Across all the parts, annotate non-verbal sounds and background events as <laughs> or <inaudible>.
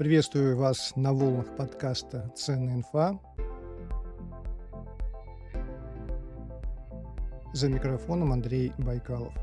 Приветствую вас на волнах подкаста «Ценная инфа». За микрофоном Андрей Байкалов.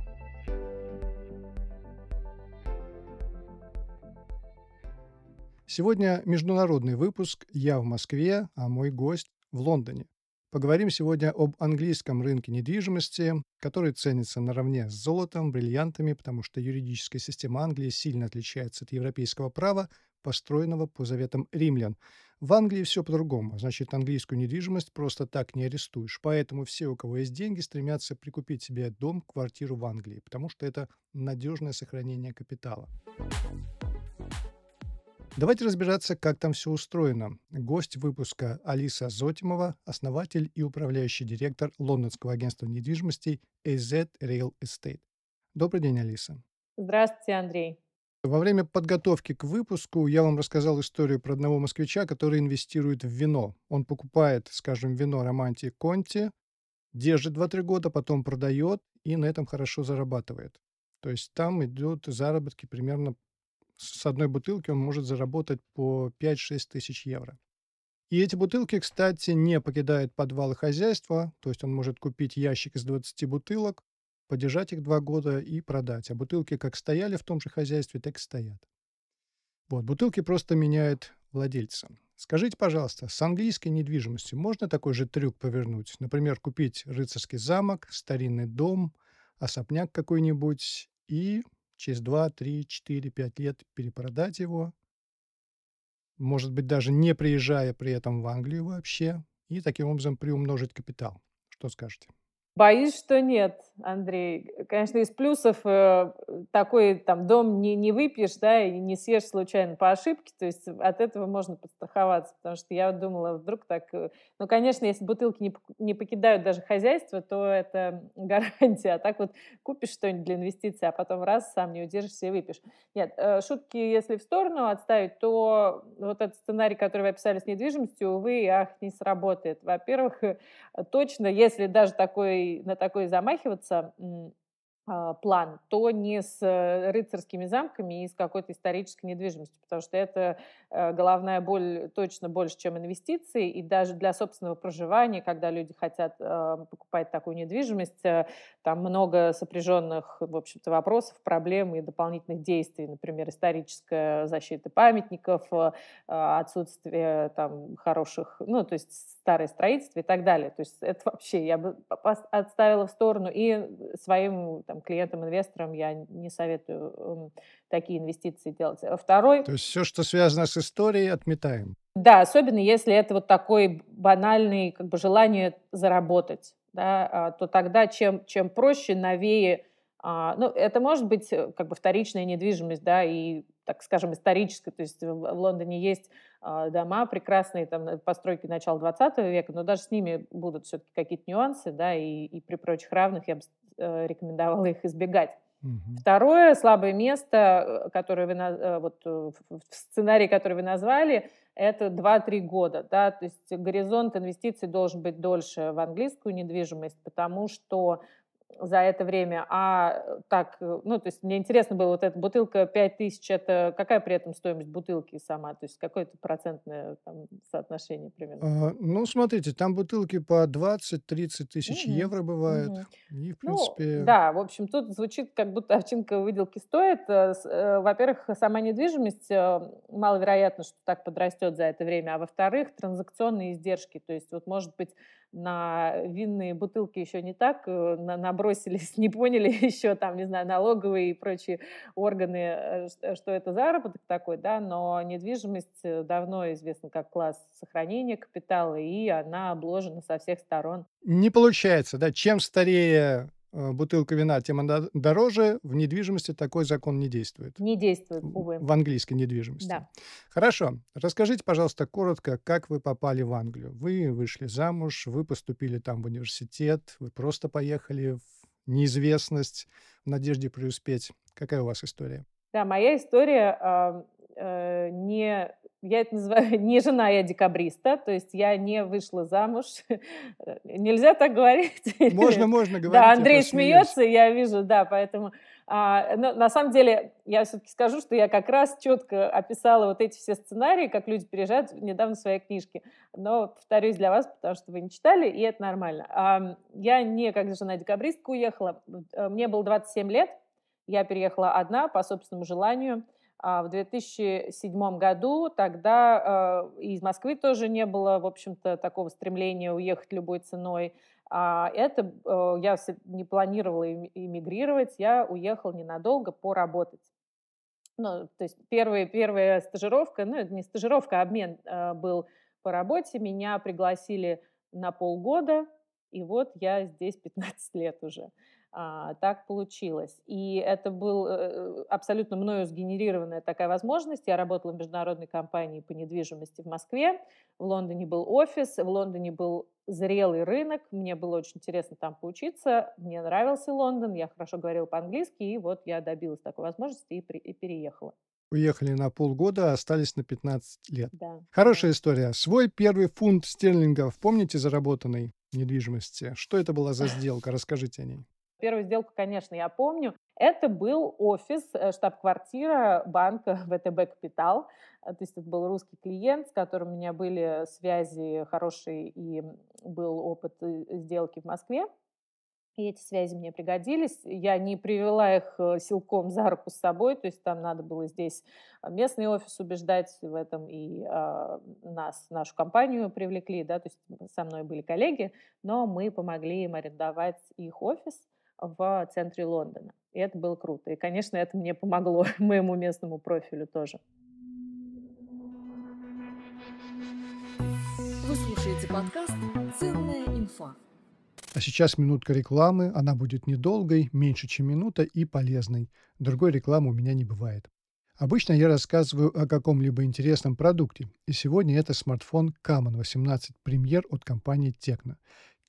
Сегодня международный выпуск «Я в Москве, а мой гость в Лондоне». Поговорим сегодня об английском рынке недвижимости, который ценится наравне с золотом, бриллиантами, потому что юридическая система Англии сильно отличается от европейского права, построенного по заветам римлян. В Англии все по-другому. Значит, английскую недвижимость просто так не арестуешь. Поэтому все, у кого есть деньги, стремятся прикупить себе дом, квартиру в Англии, потому что это надежное сохранение капитала. Давайте разбираться, как там все устроено. Гость выпуска Алиса Зотимова, основатель и управляющий директор лондонского агентства недвижимости AZ Real Estate. Добрый день, Алиса. Здравствуйте, Андрей. Во время подготовки к выпуску я вам рассказал историю про одного москвича, который инвестирует в вино. Он покупает, скажем, вино Романти Конти, держит 2-3 года, потом продает и на этом хорошо зарабатывает. То есть там идут заработки примерно с одной бутылки он может заработать по 5-6 тысяч евро. И эти бутылки, кстати, не покидают подвалы хозяйства, то есть он может купить ящик из 20 бутылок, подержать их два года и продать. А бутылки как стояли в том же хозяйстве, так и стоят. Вот, бутылки просто меняют владельца. Скажите, пожалуйста, с английской недвижимостью можно такой же трюк повернуть? Например, купить рыцарский замок, старинный дом, особняк какой-нибудь и через 2, 3, 4, 5 лет перепродать его, может быть, даже не приезжая при этом в Англию вообще, и таким образом приумножить капитал. Что скажете? Боюсь, что нет, Андрей. Конечно, из плюсов э, такой там дом не, не выпьешь, да, и не съешь случайно по ошибке, то есть от этого можно подстраховаться, потому что я думала, вдруг так... Э, ну, конечно, если бутылки не, не покидают даже хозяйство, то это <laughs> гарантия, а так вот купишь что-нибудь для инвестиций, а потом раз, сам не удержишься и выпьешь. Нет, э, шутки, если в сторону отставить, то вот этот сценарий, который вы описали с недвижимостью, увы, ах, не сработает. Во-первых, <laughs> точно, если даже такой на такой замахиваться, план, то не с э, рыцарскими замками и с какой-то исторической недвижимостью, потому что это э, головная боль точно больше, чем инвестиции, и даже для собственного проживания, когда люди хотят э, покупать такую недвижимость, там много сопряженных, в общем-то, вопросов, проблем и дополнительных действий, например, историческая защита памятников, отсутствие там хороших, ну, то есть старое строительство и так далее. То есть это вообще я бы отставила в сторону и своим там, клиентам, инвесторам я не советую эм, такие инвестиции делать. А второй... То есть все, что связано с историей, отметаем. Да, особенно если это вот такой банальный как бы желание заработать, да, а, то тогда чем, чем проще, новее, а, ну, это может быть э, как бы вторичная недвижимость, да, и так скажем, исторической. То есть в Лондоне есть а, дома прекрасные, там, постройки начала 20 века, но даже с ними будут все-таки какие-то нюансы, да, и, и при прочих равных я бы э, рекомендовала их избегать. Угу. Второе слабое место, э, которое вы э, вот в сценарии, который вы назвали, это 2-3 года, да, то есть горизонт инвестиций должен быть дольше в английскую недвижимость, потому что за это время, а э, так, э, ну, то есть мне интересно было, вот эта бутылка 5000, это какая при этом стоимость бутылки сама, то есть какое-то процентное там, соотношение примерно? А, ну, смотрите, там бутылки по 20-30 тысяч угу. евро бывают, угу. и, в ну, принципе... Ну, да, в общем, тут звучит, как будто овчинка выделки стоит. Э, во-первых, сама недвижимость маловероятно, что так подрастет за это время, а во-вторых, транзакционные издержки, то есть вот может быть на винные бутылки еще не так э, набросились, <laughs> не поняли еще там, не знаю, налоговые и прочие органы, э, э, что это заработок такой, да, но недвижимость давно известна как класс сохранения капитала, и она обложена со всех сторон. Не получается, да, чем старее бутылка вина, тем она дороже. В недвижимости такой закон не действует. Не действует, увы. В английской недвижимости. Да. Хорошо. Расскажите, пожалуйста, коротко, как вы попали в Англию. Вы вышли замуж, вы поступили там в университет, вы просто поехали в неизвестность в надежде преуспеть. Какая у вас история? Да, моя история э, э, не я это называю <laughs> не жена, я декабриста, то есть я не вышла замуж. <laughs> Нельзя так говорить. Можно, <laughs> можно говорить. Да, Андрей смеется, я вижу, да, поэтому А, но на самом деле, я все-таки скажу, что я как раз четко описала вот эти все сценарии, как люди переезжают недавно в своей книжке. Но повторюсь для вас, потому что вы не читали, и это нормально. А, я не как жена-декабристка уехала. Э, мне было 27 лет. Я переехала одна по собственному желанию. А в 2007 году тогда э, из Москвы тоже не было, в общем-то, такого стремления уехать любой ценой. А это э, я не планировала эмигрировать, я уехала ненадолго поработать. Ну, то есть первая, первая стажировка, ну, это не стажировка, а обмен э, был по работе. Меня пригласили на полгода, и вот я здесь 15 лет уже. А, так получилось. И это был э, абсолютно мною сгенерированная такая возможность. Я работала в международной компании по недвижимости в Москве. В Лондоне был офис, в Лондоне был зрелый рынок. Мне было очень интересно там поучиться. Мне нравился Лондон, я хорошо говорила по-английски, и вот я добилась такой возможности и, при, и переехала. Уехали на полгода, а остались на 15 лет. Да. Хорошая да. история. Свой первый фунт стерлингов, помните, заработанный недвижимости? Что это была за сделка? Расскажите о ней. Первую сделку, конечно, я помню. Это был офис, э, штаб-квартира банка <laughs> ВТБ «Капитал». Э, то есть это был русский клиент, с которым у меня были связи хорошие и был опыт э, сделки в Москве. И эти связи мне пригодились. Я не привела их силком за руку с собой, то есть там надо было здесь местный офис убеждать в этом, и э, нас, нашу компанию привлекли, да, то есть со мной были коллеги, но мы помогли им арендовать их офис – в центре Лондона. И это было круто. И, конечно, это мне помогло <laughs> моему местному профилю тоже. Вы слушаете подкаст «Ценная инфа». А сейчас минутка рекламы. Она будет недолгой, меньше, чем минута и полезной. Другой рекламы у меня не бывает. Обычно я рассказываю о каком-либо интересном продукте, и сегодня это смартфон Camon 18 Premier от компании Tecno.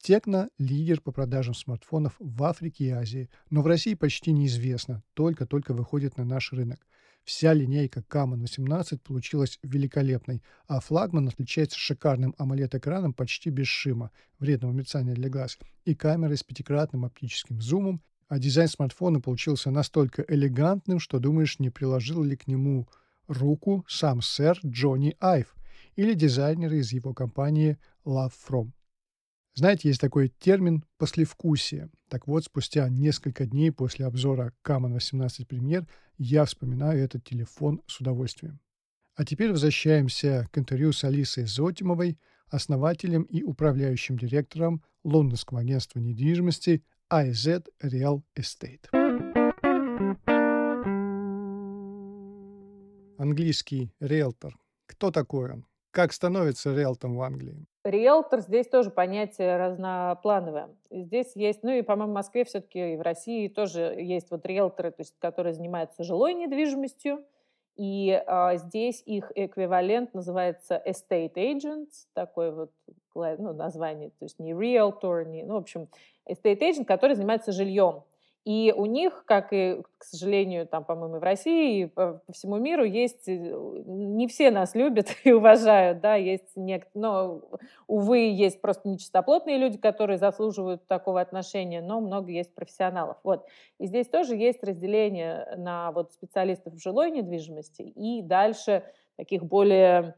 Текно – лидер по продажам смартфонов в Африке и Азии, но в России почти неизвестно, только-только выходит на наш рынок. Вся линейка Camon 18 получилась великолепной, а флагман отличается шикарным AMOLED-экраном почти без шима, вредного мерцания для глаз, и камерой с пятикратным оптическим зумом, а дизайн смартфона получился настолько элегантным, что думаешь, не приложил ли к нему руку сам сэр Джонни Айв или дизайнеры из его компании LoveFrom. Знаете, есть такой термин «послевкусие». Так вот, спустя несколько дней после обзора Camon 18 Премьер я вспоминаю этот телефон с удовольствием. А теперь возвращаемся к интервью с Алисой Зотимовой, основателем и управляющим директором лондонского агентства недвижимости IZ Real Estate. Английский риэлтор. Кто такой он? Как становится риэлтором в Англии? Риэлтор здесь тоже понятие разноплановое. Здесь есть, ну и, по-моему, в Москве все-таки и в России тоже есть вот риэлторы, то есть, которые занимаются жилой недвижимостью, и а, здесь их эквивалент называется estate agents, такое вот ну, название, то есть не realtor, не, ну, в общем, estate agent, который занимается жильем. И у них, как и, к сожалению, там, по-моему, в России и по, всему миру есть, э, не все нас любят <laughs> и уважают, да, есть некоторые, но, увы, есть просто нечистоплотные люди, которые заслуживают такого отношения, но много есть профессионалов. Вот. И здесь тоже есть разделение на вот специалистов в жилой недвижимости и дальше таких более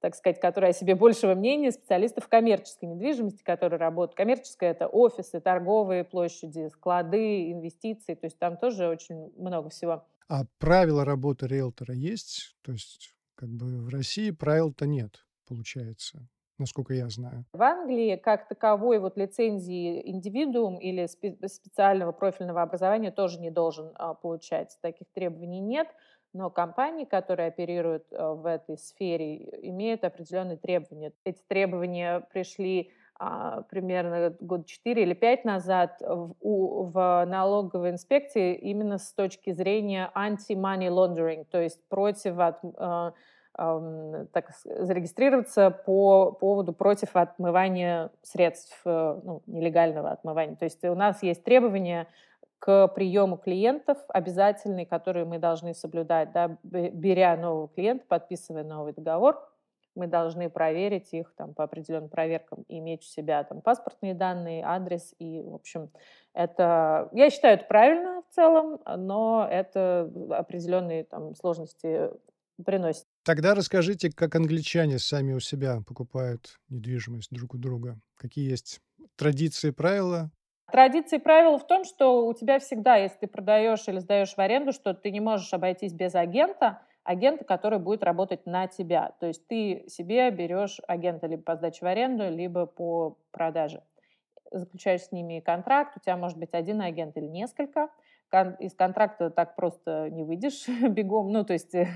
так сказать, которые о себе большего мнения, специалистов коммерческой недвижимости, которые работают. Коммерческая – это офисы, торговые площади, склады, инвестиции, то есть там тоже очень много всего. А правила работы риэлтора есть? То есть как бы в России правил-то нет, получается насколько я знаю. В Англии как таковой вот лицензии индивидуум или специального профильного образования тоже не должен а, получать. Таких требований нет но компании, которые оперируют э, в этой сфере, имеют определенные требования. Эти требования пришли а, примерно год 4 или 5 назад в, у, в налоговой инспекции именно с точки зрения anti-money laundering, то есть против от, э, э, так, зарегистрироваться по поводу против отмывания средств, э, ну, нелегального отмывания. То есть у нас есть требования к приему клиентов обязательный, которые мы должны соблюдать, да, беря нового клиента, подписывая новый договор, мы должны проверить их там, по определенным проверкам, иметь у себя там, паспортные данные, адрес. И, в общем, это, я считаю, это правильно в целом, но это определенные там, сложности приносит. Тогда расскажите, как англичане сами у себя покупают недвижимость друг у друга. Какие есть традиции, правила? Традиции и правила в том, что у тебя всегда, если ты продаешь или сдаешь в аренду, что ты не можешь обойтись без агента, агента, который будет работать на тебя. То есть ты себе берешь агента либо по сдаче в аренду, либо по продаже. Заключаешь с ними контракт, у тебя может быть один агент или несколько – из контракта так просто не выйдешь <laughs> бегом, ну, то есть э,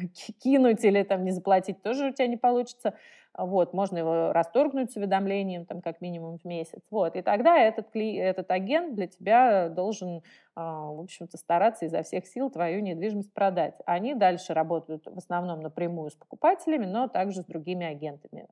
кинуть или там не заплатить тоже у тебя не получится. Вот, можно его расторгнуть с уведомлением, там, как минимум в месяц. Вот, и тогда этот, этот агент для тебя должен, а, в общем-то, стараться изо всех сил твою недвижимость продать. Они дальше работают в основном напрямую с покупателями, но также с другими агентами.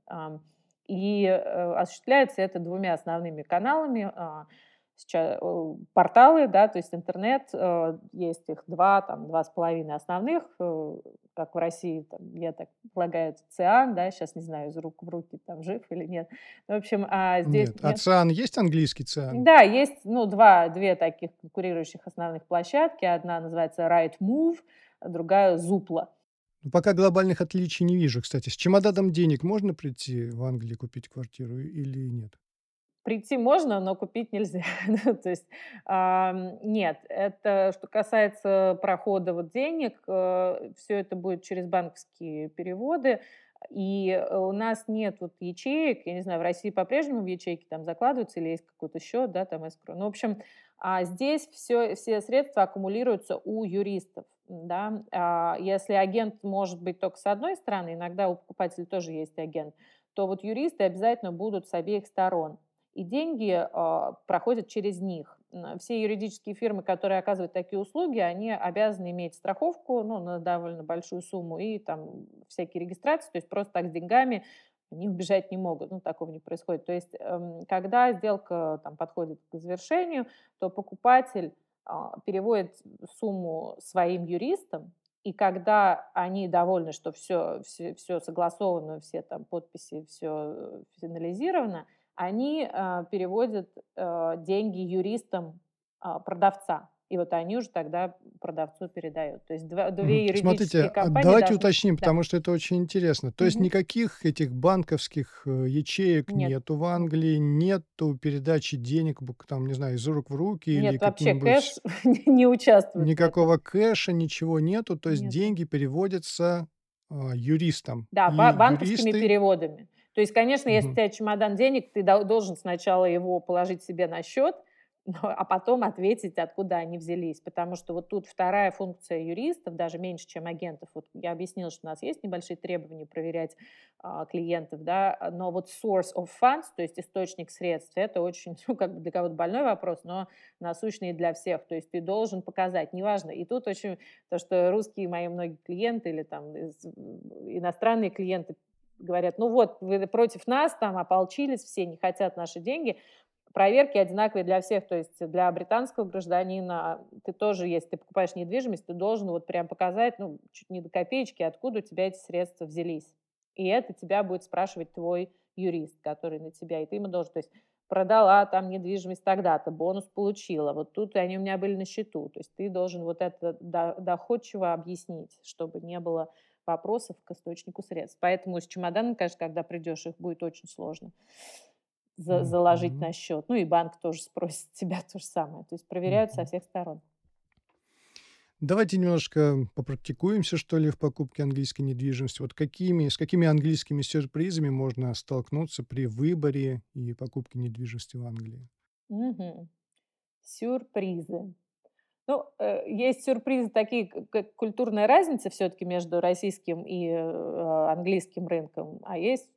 И э, осуществляется это двумя основными каналами а, – сейчас э, порталы, да, то есть интернет, э, есть их два, там, два с половиной основных, э, как в России, там, я так полагаю, ЦИАН, да, сейчас не знаю, из рук в руки там жив или нет. Ну, в общем, а здесь... Нет, а ЦИАН есть английский ЦИАН? Да, есть, ну, два, две таких конкурирующих основных площадки. Одна называется Right Move, другая Zupla. Ну, пока глобальных отличий не вижу, кстати. С чемоданом денег можно прийти в Англии купить квартиру или нет? Прийти можно, но купить нельзя. <laughs> Ну, то есть э, нет, это что касается прохода вот денег, э, все это будет через банковские переводы. И у нас нет вот ячеек, я не знаю, в России по-прежнему в ячейки там закладываются или есть какой-то счет, да, там эскро. Ну, в общем, а здесь все, все средства аккумулируются у юристов. Да? А если агент может быть только с одной стороны, иногда у покупателя тоже есть агент, то вот юристы обязательно будут с обеих сторон и деньги э, проходят через них. Все юридические фирмы, которые оказывают такие услуги, они обязаны иметь страховку ну, на довольно большую сумму и там всякие регистрации, то есть просто так с деньгами они убежать не могут, ну, такого не происходит. То есть, э, когда сделка там, подходит к завершению, то покупатель э, переводит сумму своим юристам, и когда они довольны, что все, все, все согласовано, все там подписи, все э, финализировано, они э, переводят э, деньги юристам э, продавца. И вот они уже тогда продавцу передают. То есть два, две юридические Смотрите, компании давайте должны... уточним, Да. потому что это очень интересно. То есть Мгм. никаких этих банковских э, ячеек Нет. нету в Англии, нету передачи денег, там, не знаю, из рук в руки или Нет, вообще каким-нибудь... кэш <laughs> не участвует. Никакого кэша, ничего нету. То есть Нет. деньги переводятся а, юристам. Да, И ба- банковскими юристы... переводами. То есть, конечно, если у тебя чемодан денег, ты дол- должен сначала его положить себе на счет, <laughs> а потом ответить, откуда они взялись. Потому что вот тут вторая функция юристов, даже меньше, чем агентов. Вот я объяснила, что у нас есть небольшие требования проверять а, клиентов, да, но вот source of funds, то есть источник средств, это очень, <laughs> ну, как бы для кого-то больной вопрос, но насущный для всех. То есть ты должен показать, неважно. И тут очень то, что русские мои многие клиенты или там иностранные клиенты говорят, ну вот, вы против нас там ополчились, все не хотят наши деньги. Проверки одинаковые для всех, то есть для британского гражданина ты тоже, если ты покупаешь недвижимость, ты должен вот прям показать, ну, чуть не до копеечки, откуда у тебя эти средства взялись. И это тебя будет спрашивать твой юрист, который на тебя, и ты ему должен, то есть продала там недвижимость тогда-то, бонус получила, вот тут они у меня были на счету, то есть ты должен вот это до- доходчиво объяснить, чтобы не было вопросов к источнику средств. Поэтому с чемоданом, конечно, когда придешь, их будет очень сложно за- заложить Мгм. на счет. Ну и банк тоже спросит <laughs> тебя то же самое. То есть проверяют со Мгм. всех сторон. Давайте немножко попрактикуемся, что ли, в покупке английской недвижимости. Вот какими, с какими английскими сюрпризами можно столкнуться при выборе и покупке недвижимости в Англии? Мгм. Сюрпризы. Ну, э, есть сюрпризы такие, как культурная разница все-таки между российским и э, английским рынком, а есть,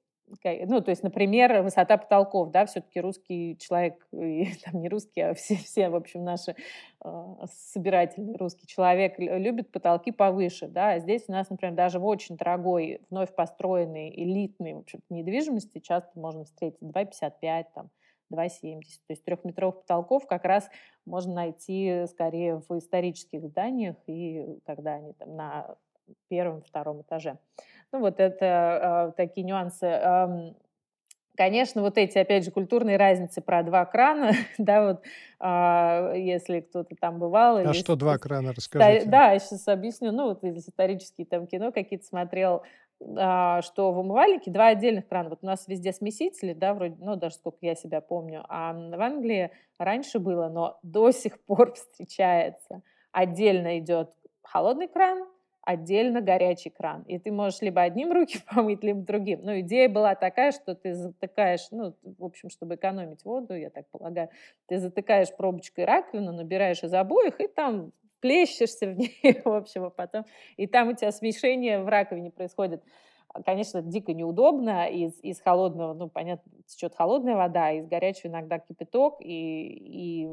ну, то есть, например, высота потолков, да, все-таки русский человек, <laughs> и там не русский, а все, все в общем, наши э, собирательный русский человек лю- любит потолки повыше, да, а здесь у нас, например, даже в очень дорогой, вновь построенной, элитной, в общем недвижимости часто можно встретить 2,55, там, 2,70. То есть трехметровых потолков как раз можно найти скорее в исторических зданиях, и когда они там на первом-втором этаже. Ну, вот это э, такие нюансы. Э, Конечно, вот эти, опять же, культурные разницы про два крана, <laughs> да, вот, а, если кто-то там бывал. А что два крана, расскажите. Да, я сейчас объясню. Ну, вот если исторические там кино какие-то смотрел, что в умывальнике два отдельных крана. Вот у нас везде смесители, да, вроде, ну, даже сколько я себя помню. А в Англии раньше было, но до сих пор <laughs> встречается. Отдельно идет холодный кран, отдельно горячий кран. И ты можешь либо одним руки <laughs> помыть, либо другим. Но идея была такая, что ты затыкаешь, ну, в общем, чтобы экономить воду, я так полагаю, ты затыкаешь пробочкой раковину, набираешь из обоих, и там плещешься в ней, <laughs> в общем, а потом... И там у тебя смешение в раковине происходит. А, конечно, дико неудобно. Из, из холодного, ну, понятно, течет холодная вода, из горячего иногда кипяток. И, и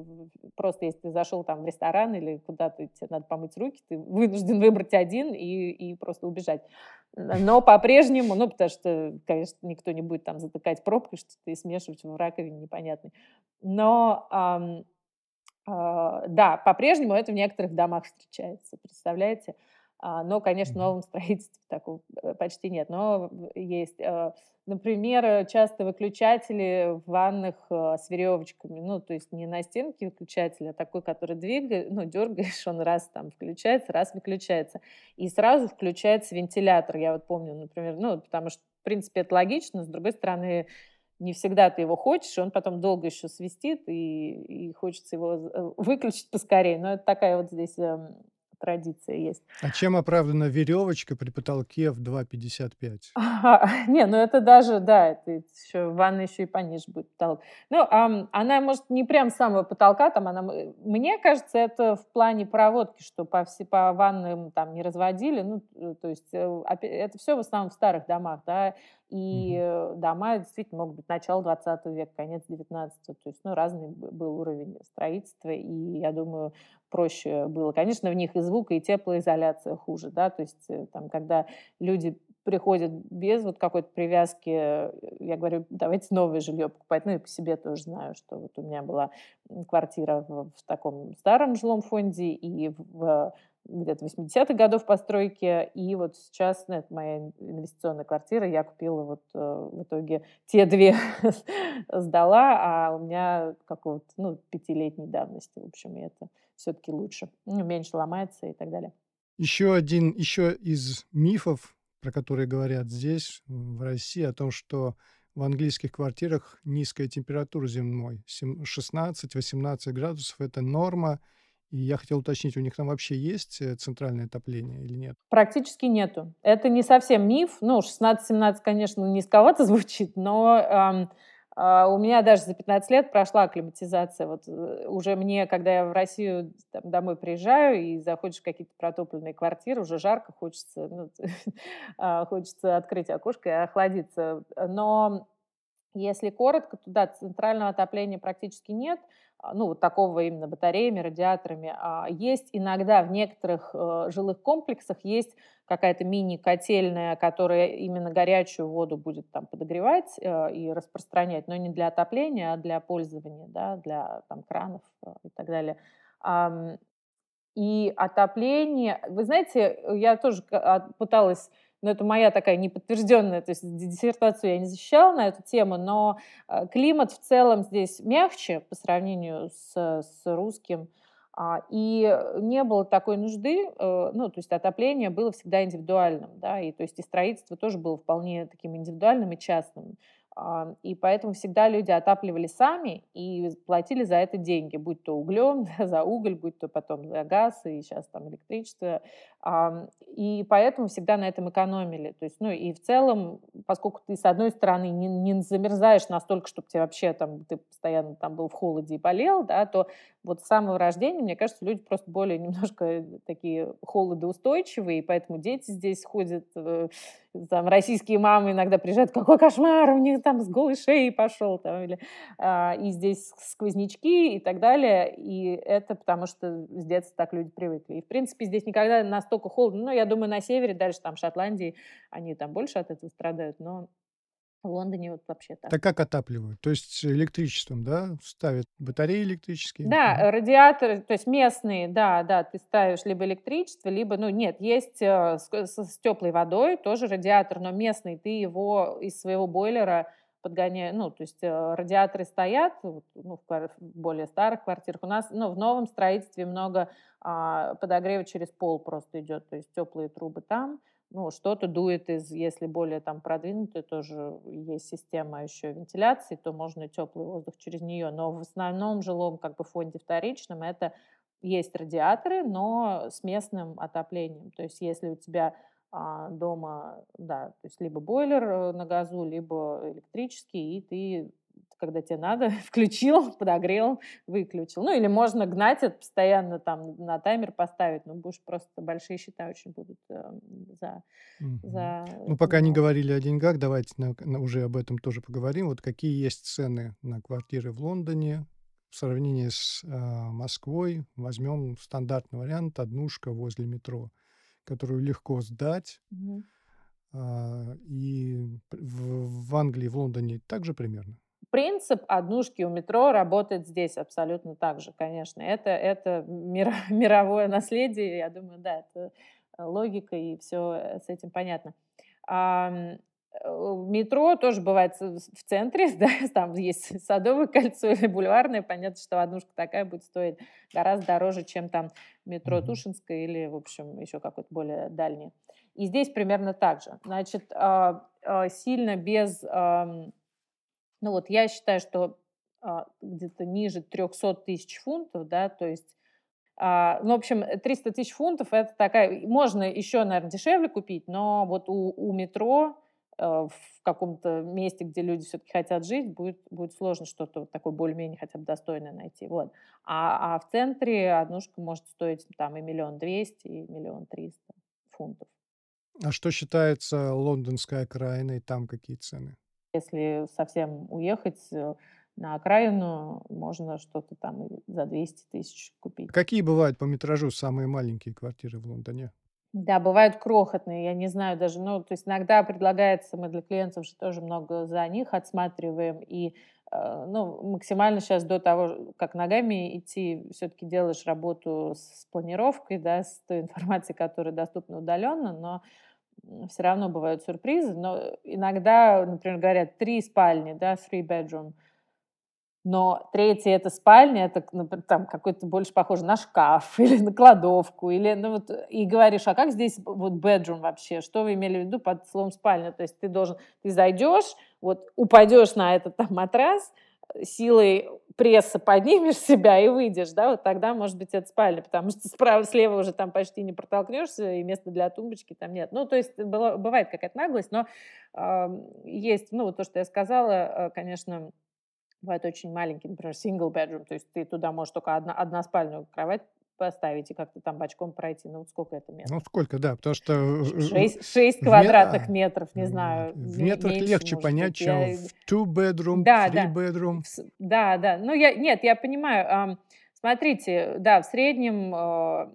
просто если ты зашел там в ресторан или куда-то тебе надо помыть руки, ты вынужден выбрать один и, и просто убежать. Но по-прежнему, ну, потому что, конечно, никто не будет там затыкать пробкой, что ты смешивать в раковине непонятный. Но эм, да, по-прежнему это в некоторых домах встречается, представляете? А, но, конечно, в новом <laughs> строительстве такого э, почти нет. Но есть, э, например, часто выключатели в ваннах э, с веревочками. Ну, то есть не на стенке выключатель, а такой, который двигает, ну, дергаешь, он раз там включается, раз выключается. И сразу включается вентилятор. Я вот помню, например, ну, потому что, в принципе, это логично. С другой стороны, не всегда ты его хочешь, и он потом долго еще свистит, и, и хочется его выключить поскорее. Но это такая вот здесь эм, традиция есть. А чем оправдана веревочка при потолке в 2,55? Ага. <laughs> Не, ну это даже, да, это еще ванна еще и пониже будет потолок. Ну, а, она, может, не прям с самого потолка, там она, мне кажется, это в плане проводки, что по, все, по ваннам там не разводили, ну, э, то есть э, это все в основном в старых домах, да, и угу. дома действительно могут быть начало 20 века, конец 19 то есть, ну, разный был уровень строительства, и я думаю, проще было. Конечно, в них и звук, и теплоизоляция хуже, да, то есть э, там, когда люди приходят без вот какой-то привязки, э, я говорю, давайте новое жилье покупать. Ну и по себе тоже знаю, что вот у меня была квартира в, в таком старом жилом фонде и в где-то 80-х годов постройки, и вот сейчас, ну, это моя инвестиционная квартира, я купила вот э, в итоге те две <laughs> сдала, а у меня какого-то, ну, пятилетней давности, в общем, и это все-таки лучше, ну, меньше ломается и так далее. Еще один, еще из мифов, про которые говорят здесь, в России, о том, что в английских квартирах низкая температура зимой, 16-18 градусов – это норма, и я хотел уточнить, у них там вообще есть э, центральное отопление или нет? Практически нету. Это не совсем миф. Ну, 16-17, конечно, низковато <laughs> звучит, но эм, э, у меня даже за 15 лет прошла акклиматизация. Вот э, уже мне, когда я в Россию там, домой приезжаю и заходишь в какие-то протопленные квартиры, уже жарко, хочется, ну, <laughs> а, хочется открыть окошко и охладиться. Но если коротко, то да, центрального отопления практически нет. А, ну, вот такого именно батареями, радиаторами. А есть иногда в некоторых э, жилых комплексах есть какая-то мини-котельная, которая именно горячую воду будет там подогревать э, и распространять, но не для отопления, а для пользования, да, для там кранов э, и так далее. А, и отопление, вы знаете, я тоже а, пыталась но это моя такая неподтвержденная, то есть диссертацию я не защищала на эту тему, но э, климат в целом здесь мягче по сравнению с, с русским, а, и не было такой нужды, э, ну, то есть отопление было всегда индивидуальным, да, и то есть и строительство тоже было вполне таким индивидуальным и частным. И поэтому всегда люди отапливали сами и платили за это деньги, будь то углем, <laughs> за уголь, будь то потом за газ и сейчас там электричество. И поэтому всегда на этом экономили. То есть, ну и в целом, поскольку ты с одной стороны не, не замерзаешь настолько, чтобы тебе вообще там, ты постоянно там был в холоде и болел, да, то вот с самого рождения, мне кажется, люди просто более <laughs> немножко такие холодоустойчивые, и поэтому дети здесь ходят, э, там российские мамы иногда приезжают, какой кошмар, у них там с голой шеей пошел, там, или, а, и здесь сквознячки и так далее, и это потому что с детства так люди привыкли. И, в принципе, здесь никогда настолько холодно, ну, я думаю, на севере, дальше там Шотландии, они там больше от этого страдают, но В Лондоне вот вообще так. Так как отапливают? То есть электричеством, да? Ставят батареи электрические? Да, э, радиаторы, то есть местные, да, да, ты ставишь либо электричество, либо, ну, нет, есть э, с, к- с- с теплой водой тоже радиатор, но местный, ты его из своего бойлера подгоняешь, ну, то есть э, радиаторы стоят, ну, в более старых квартирах. У нас, ну, в новом строительстве много а, подогрева через пол просто идет, то есть теплые трубы там, ну, что-то дует из, если более там продвинутая, тоже есть система еще вентиляции, то можно теплый воздух через нее. Но в основном жилом как бы фонде вторичном это есть радиаторы, но с местным отоплением. То есть если у тебя а, дома, да, то есть либо бойлер э, на газу, либо электрический, и ты когда тебе надо, <laughs> включил, подогрел, выключил. Ну, или можно гнать это постоянно там на таймер поставить, но будешь просто большие счета очень будут э, за, Мгм. за Ну, пока не говорили о деньгах, давайте на- на- уже об этом тоже поговорим. Вот какие есть цены на квартиры в Лондоне в сравнении с а, Москвой? Возьмем стандартный вариант, однушка возле метро, которую легко сдать. А, и в, в Англии, в Лондоне также примерно. Принцип однушки у метро работает здесь абсолютно так же, конечно. Это, это <laughs> мировое наследие, я думаю, да, это э, логика, и все с этим понятно. Э, Метро тоже бывает в центре, <laughs> да, там есть Садовое кольцо или Бульварное. Понятно, что однушка такая будет стоить гораздо дороже, чем там метро. Тушинское или, в общем, еще какое-то более дальнее. И здесь примерно так же. Значит, а, а, сильно без... ну вот я считаю, что а, где-то ниже 300 тысяч фунтов, да, то есть, а, ну, в общем, э, 300 тысяч фунтов это такая, можно еще, наверное, дешевле купить, но вот у, у метро э, в каком-то месте, где люди все-таки хотят жить, будет, будет сложно что-то такое более-менее хотя бы достойное найти. Вот. А, а в центре однушка может стоить там и миллион двести, и миллион триста фунтов. А что считается лондонской окраиной? Там какие цены? Если совсем уехать э, на окраину, можно что-то там за 200 тысяч купить. Какие бывают по метражу самые маленькие квартиры в Лондоне? Да, бывают крохотные, я не знаю даже, ну, то есть иногда предлагается, мы для клиентов же тоже много за них отсматриваем, и, э, ну, максимально сейчас до того, как ногами идти, все-таки делаешь работу с планировкой, да, с той информацией, которая доступна удаленно, но все равно бывают сюрпризы, но иногда, например, говорят три спальни, да, three bedroom, но третья это спальня, это например, там какой-то больше похоже на шкаф <laughs> или на кладовку, или, ну вот, и говоришь, а как здесь вот bedroom вообще, что вы имели в виду под словом спальня, то есть ты должен, ты зайдешь, вот упадешь на этот там матрас, силой пресса поднимешь себя и выйдешь, да, вот тогда, может быть, это спальня, потому что справа, слева уже там почти не протолкнешься, и места для тумбочки там нет. Ну, то есть было- бывает какая-то наглость, но ам, есть, ну, вот то, что я сказала, э, конечно, бывает очень маленький, например, single bedroom, то есть ты туда можешь только одна, односпальную кровать поставить и как-то там бочком пройти. Ну, вот сколько это метров? Ну, сколько, да, потому что... Шесть, шесть квадратных а, метров, не знаю. В ме- метрах меньше, легче понять, быть. чем Я- в two-bedroom, Да, да. three-bedroom. С- Да, да. Ну, я, нет, я понимаю. смотрите, да, в среднем, э,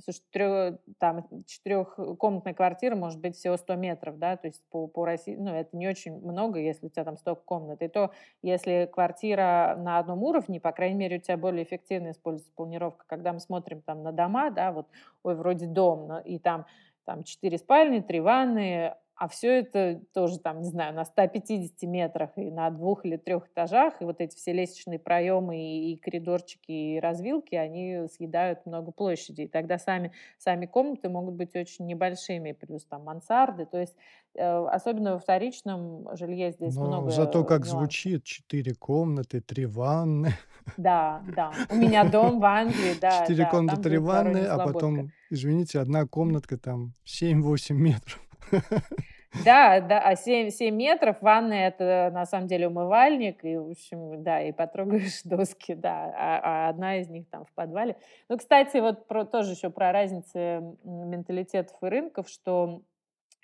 слушай, там четырехкомнатная квартира может быть всего 100 метров, да, то есть по, по России, ну, это не очень много, если у тебя там столько комнат. И то, если квартира на одном уровне, по крайней мере, у тебя более эффективно используется планировка. Когда мы смотрим там на дома, да, вот, ой, вроде дом, но- и там, там 4 спальни, 3 ванны, а все это тоже там, не знаю, на 150 метрах и на двух или трех этажах, и вот эти все лестничные проемы и, и коридорчики и развилки, они съедают много площади. И тогда сами, сами комнаты могут быть очень небольшими, плюс там мансарды. То есть э, особенно во вторичном жилье здесь Но много зато как нюансов. звучит, четыре комнаты, три ванны, Да, да. <laughs> У меня дом в Англии, да, четыре да, комнаты, три ванны, а потом, извините, одна комнатка там 7-8 метров. <laughs> Да, да, а 7, 7 метров, ванная это на самом деле умывальник, и, в общем, да, и потрогаешь <laughs> доски, да, а, а одна из них там в подвале. Ну, кстати, вот про, тоже еще про разницы м, менталитетов и рынков, что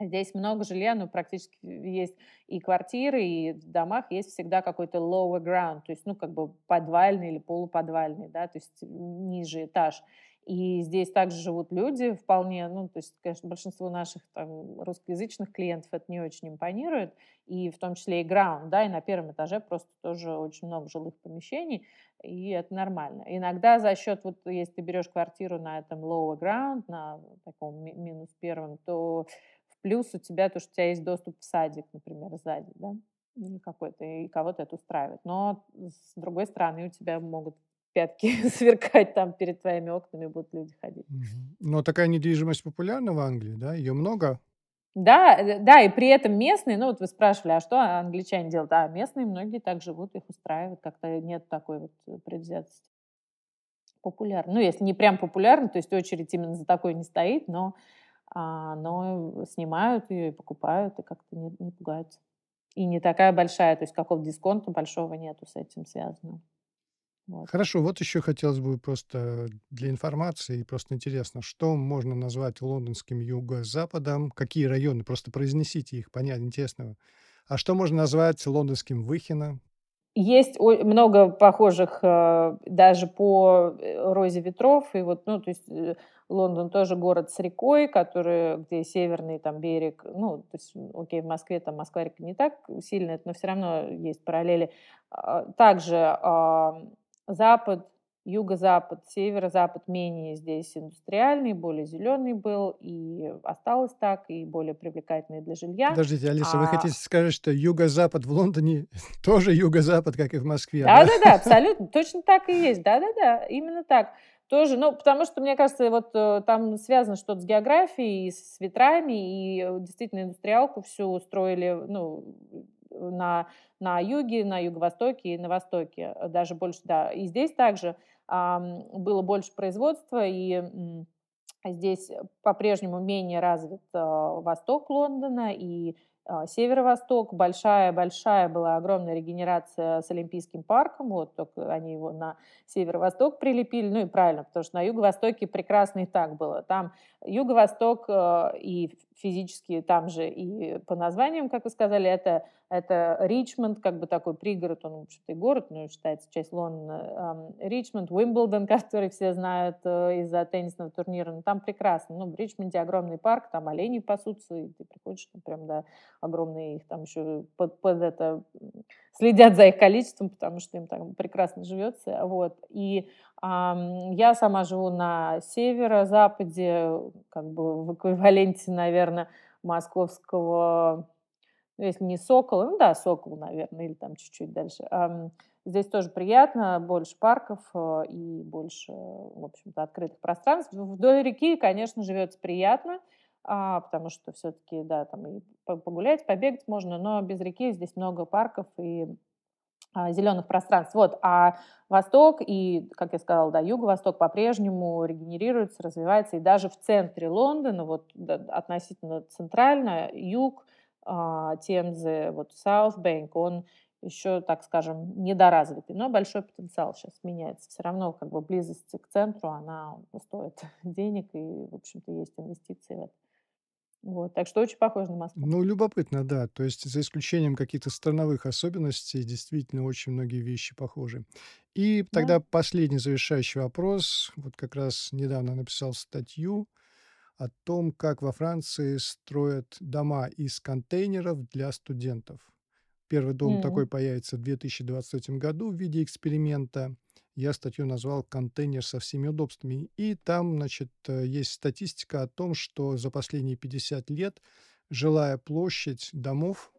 здесь много жилья, ну, практически есть и квартиры, и в домах есть всегда какой-то lower ground, то есть, ну, как бы подвальный или полуподвальный, да, то есть ниже этаж. И здесь также живут люди вполне, ну, то есть, конечно, большинство наших там русскоязычных клиентов это не очень импонирует, и в том числе и граунд, да, и на первом этаже просто тоже очень много жилых помещений, и это нормально. Иногда за счет, вот если ты берешь квартиру на этом lower ground, на таком минус первом, то в плюс у тебя то, что у тебя есть доступ в садик, например, сзади, да, или какой-то, и кого-то это устраивает. Но с другой стороны у тебя могут пятки <laughs> сверкать там перед твоими окнами, будут люди ходить. Но такая недвижимость популярна в Англии, да? Ее много? Да, э, да, и при этом местные, ну вот вы спрашивали, а что англичане делают? А местные многие так живут, их устраивают, как-то нет такой вот э, предвзятости. Популярно. Ну, если не прям популярно, то есть очередь именно за такой не стоит, но, а, но снимают ее и покупают, и как-то не, не пугаются. И не такая большая, то есть какого-то дисконта большого нету с этим связано. Вот. Хорошо, вот еще хотелось бы просто для информации, просто интересно, что можно назвать лондонским юго-западом, какие районы, просто произнесите их, понятно, интересного. А что можно назвать лондонским Выхино? Есть много похожих э, даже по э, розе ветров, и вот, ну, то есть э, Лондон тоже город с рекой, который, где северный там берег, ну, то есть, окей, в Москве там Москва-река не так сильно, но все равно есть параллели. А, также Запад, юго-запад, северо-запад менее здесь индустриальный, более зеленый был, и осталось так, и более привлекательный для жилья. Подождите, Алиса, а... вы хотите сказать, что юго-запад в Лондоне <laughs> тоже юго-запад, как и в Москве? Да-да-да, абсолютно, точно так и есть, да-да-да, именно так. Тоже, ну, потому что, мне кажется, вот э, там связано что-то с географией, с ветрами, и э, действительно индустриалку всю устроили, ну, на, на юге, на юго-востоке и на востоке, э, даже больше, да. И здесь также а, было больше производства, и здесь по-прежнему менее развит а, восток Лондона, и а, северо-восток, большая-большая была огромная регенерация с Олимпийским парком, вот только они его на северо-восток прилепили, ну и правильно, потому что на юго-востоке прекрасно и так было. Там юго-восток и физически там же и по названиям, как вы сказали, это, это Ричмонд, как бы такой пригород, он, вообще-то и город, но считается часть Лондона. Ричмонд, Уимблдон, <laughs> который все знают э, из-за теннисного турнира, ну там прекрасно. Ну, в Ричмонде огромный парк, там олени пасутся, и ты приходишь, там прям, да, огромные их там еще под, под это следят за их количеством, потому что им там прекрасно живется. Вот. И я сама живу на северо-западе, как бы в эквиваленте, наверное, московского, ну, если не Сокола, ну да, Сокол, наверное, или там чуть-чуть дальше. Здесь тоже приятно, больше парков э, и больше, в общем-то, открытых пространств. Вдоль реки, конечно, живется приятно, а, потому что все-таки, да, там и погулять, побегать можно, но без реки здесь много парков и зеленых пространств. Вот. А Восток и, как я сказала, да, Юго-Восток по-прежнему регенерируется, развивается. И даже в центре Лондона, вот относительно центрально, юг а, Темзы, вот Bank, он еще, так скажем, недоразвитый, но большой потенциал сейчас меняется. Все равно как бы близость к центру, она стоит <laughs> денег, и, в общем-то, есть инвестиции в это. Вот, так что очень похоже на Москву. Ну, любопытно, да. То есть за исключением каких-то страновых особенностей, действительно очень многие вещи похожи. И Да. тогда последний завершающий вопрос. Вот как раз недавно написал статью о том, как во Франции строят дома из контейнеров для студентов. Первый дом М. такой появится в 2023 году в виде эксперимента я статью назвал «Контейнер со всеми удобствами». И там, значит, э, есть статистика о том, что за последние 50 лет жилая площадь домов,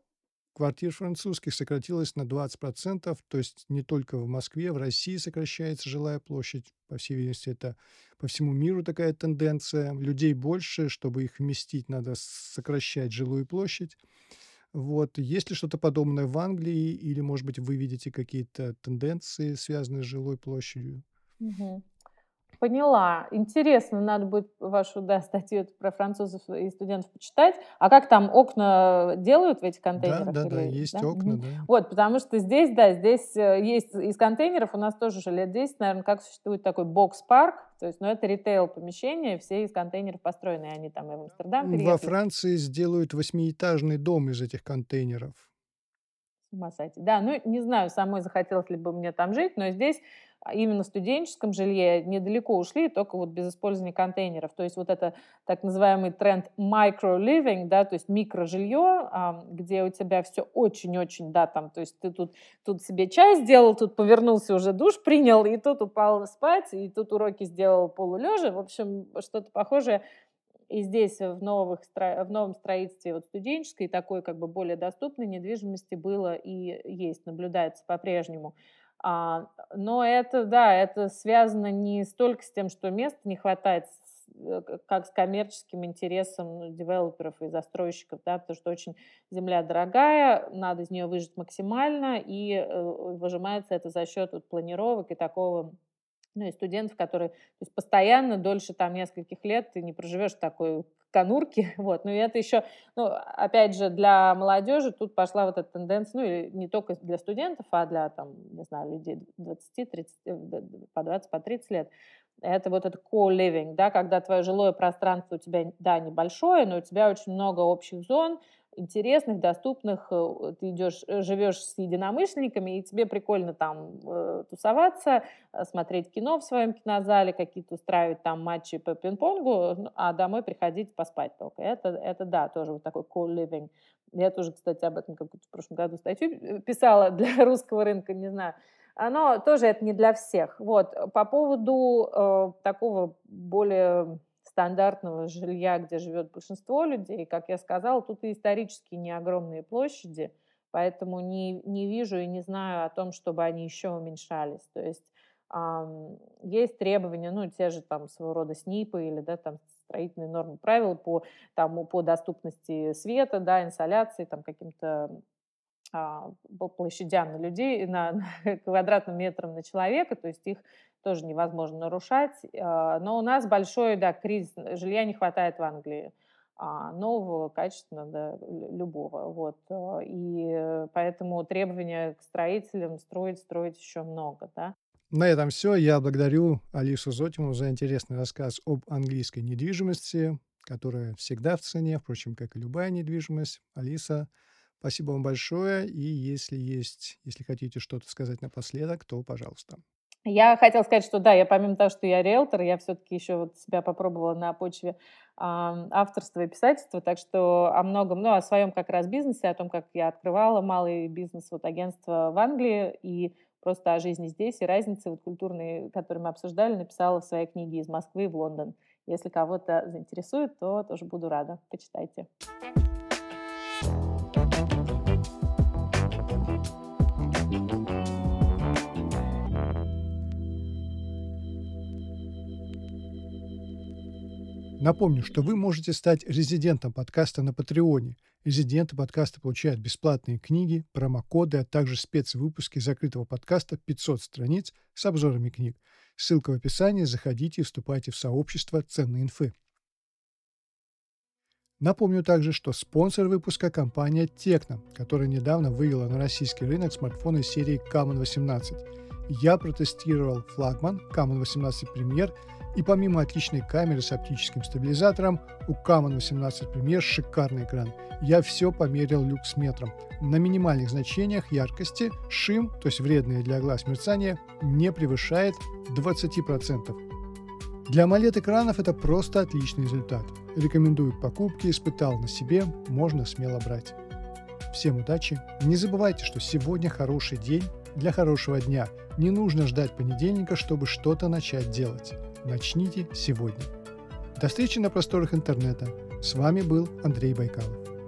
квартир французских сократилась на 20%, то есть не только в Москве, в России сокращается жилая площадь. По всей видимости, это по всему миру такая тенденция. Людей больше, чтобы их вместить, надо сокращать жилую площадь. Вот. Есть ли что-то подобное в Англии, или, может быть, вы видите какие-то тенденции, связанные с жилой площадью? Мгм. Поняла. Интересно, надо будет вашу, да, <laughs> статью про французов и студентов почитать. А как там окна делают в этих Да, контейнерах? да, да, есть да? окна, да. Вот, потому что здесь, да, здесь э, есть из контейнеров, у нас тоже уже лет 10, наверное, как существует такой бокс-парк, то есть, ну, это ритейл-помещения, все из контейнеров построены, они там и в Амстердам Во Франции сделают восьмиэтажный дом из этих контейнеров. С ума сойти. Да, ну, не знаю, самой захотелось ли бы мне там жить, но здесь именно в студенческом жилье недалеко ушли, только вот без использования контейнеров. То есть вот это так называемый тренд micro-living, да, то есть микрожилье, где у тебя все очень-очень, да, там, то есть ты тут, тут себе чай сделал, тут повернулся, уже душ принял, и тут упал спать, и тут уроки сделал полулежа. В общем, что-то похожее и здесь в, новых, в новом строительстве вот студенческой такой как бы более доступной недвижимости было и есть, наблюдается по-прежнему. А, но это, да, это связано не столько с тем, что места не хватает, э, как с коммерческим интересом ну, девелоперов и застройщиков, да, потому что очень земля дорогая, надо из нее выжить максимально, и э, выжимается это за счет вот, планировок и такого ну, и студентов, которые то есть постоянно дольше там нескольких лет ты не проживешь в такой конурке, <laughs> вот, ну и это еще, ну, опять же, для молодежи тут пошла вот эта тенденция, ну, и не только для студентов, а для, там, не знаю, людей 20-30, э, по 20, по 30 лет, это вот этот co-living, да, когда твое жилое пространство у тебя, да, небольшое, но у тебя очень много общих зон, интересных, доступных. Э, ты идешь, э, живешь с единомышленниками, и тебе прикольно там э, тусоваться, смотреть кино в своем кинозале, какие-то устраивать там матчи по пинг-понгу, а домой приходить поспать только. Это, это да, тоже вот такой co-living. Я тоже, кстати, об этом как в прошлом году статью писала для русского рынка, не знаю. Оно тоже это не для всех. Вот. По поводу э, такого более стандартного жилья, где живет большинство людей. Как я сказала, тут и исторически не огромные площади, поэтому не, не вижу и не знаю о том, чтобы они еще уменьшались. То есть эм, есть требования, ну, те же там своего рода СНИПы или, да, там строительные нормы правила по, там, по доступности света, да, инсоляции, там, каким-то площадям на людей, на, <laughs> на квадратным метрам на человека, то есть их тоже невозможно нарушать. А, но у нас большой, да, кризис, жилья не хватает в Англии а, нового, качественного, да, любого. Вот. А, и поэтому требования к строителям строить, строить еще много. Да. На этом все. Я благодарю Алису Зотиму за интересный рассказ об английской недвижимости, которая всегда в цене, впрочем, как и любая недвижимость. Алиса, спасибо вам большое. И если есть, если хотите что-то сказать напоследок, то пожалуйста. Я хотела сказать, что да, я помимо того, что я риэлтор, я все-таки еще вот себя попробовала на почве авторства и писательства, так что о многом, ну, о своем как раз бизнесе, о том, как я открывала малый бизнес, вот агентство в Англии и просто о жизни здесь и разницы вот культурные, которые мы обсуждали, написала в своей книге «Из Москвы в Лондон». Если кого-то заинтересует, то тоже буду рада. Почитайте. Напомню, что вы можете стать резидентом подкаста на Патреоне. Резиденты подкаста получают бесплатные книги, промокоды, а также спецвыпуски закрытого подкаста 500 страниц с обзорами книг. Ссылка в описании, заходите и вступайте в сообщество ценной инфы. Напомню также, что спонсор выпуска – компания Tecno, которая недавно вывела на российский рынок смартфоны серии Common 18. Я протестировал флагман Common 18 Premier – и помимо отличной камеры с оптическим стабилизатором, у Camon 18 Premier шикарный экран. Я все померил люкс-метром. На минимальных значениях яркости шим, то есть вредное для глаз мерцание, не превышает 20%. Для AMOLED-экранов это просто отличный результат. Рекомендую к покупке, испытал на себе, можно смело брать. Всем удачи! Не забывайте, что сегодня хороший день для хорошего дня. Не нужно ждать понедельника, чтобы что-то начать делать. Начните сегодня. До встречи на просторах интернета. С вами был Андрей Байкалов.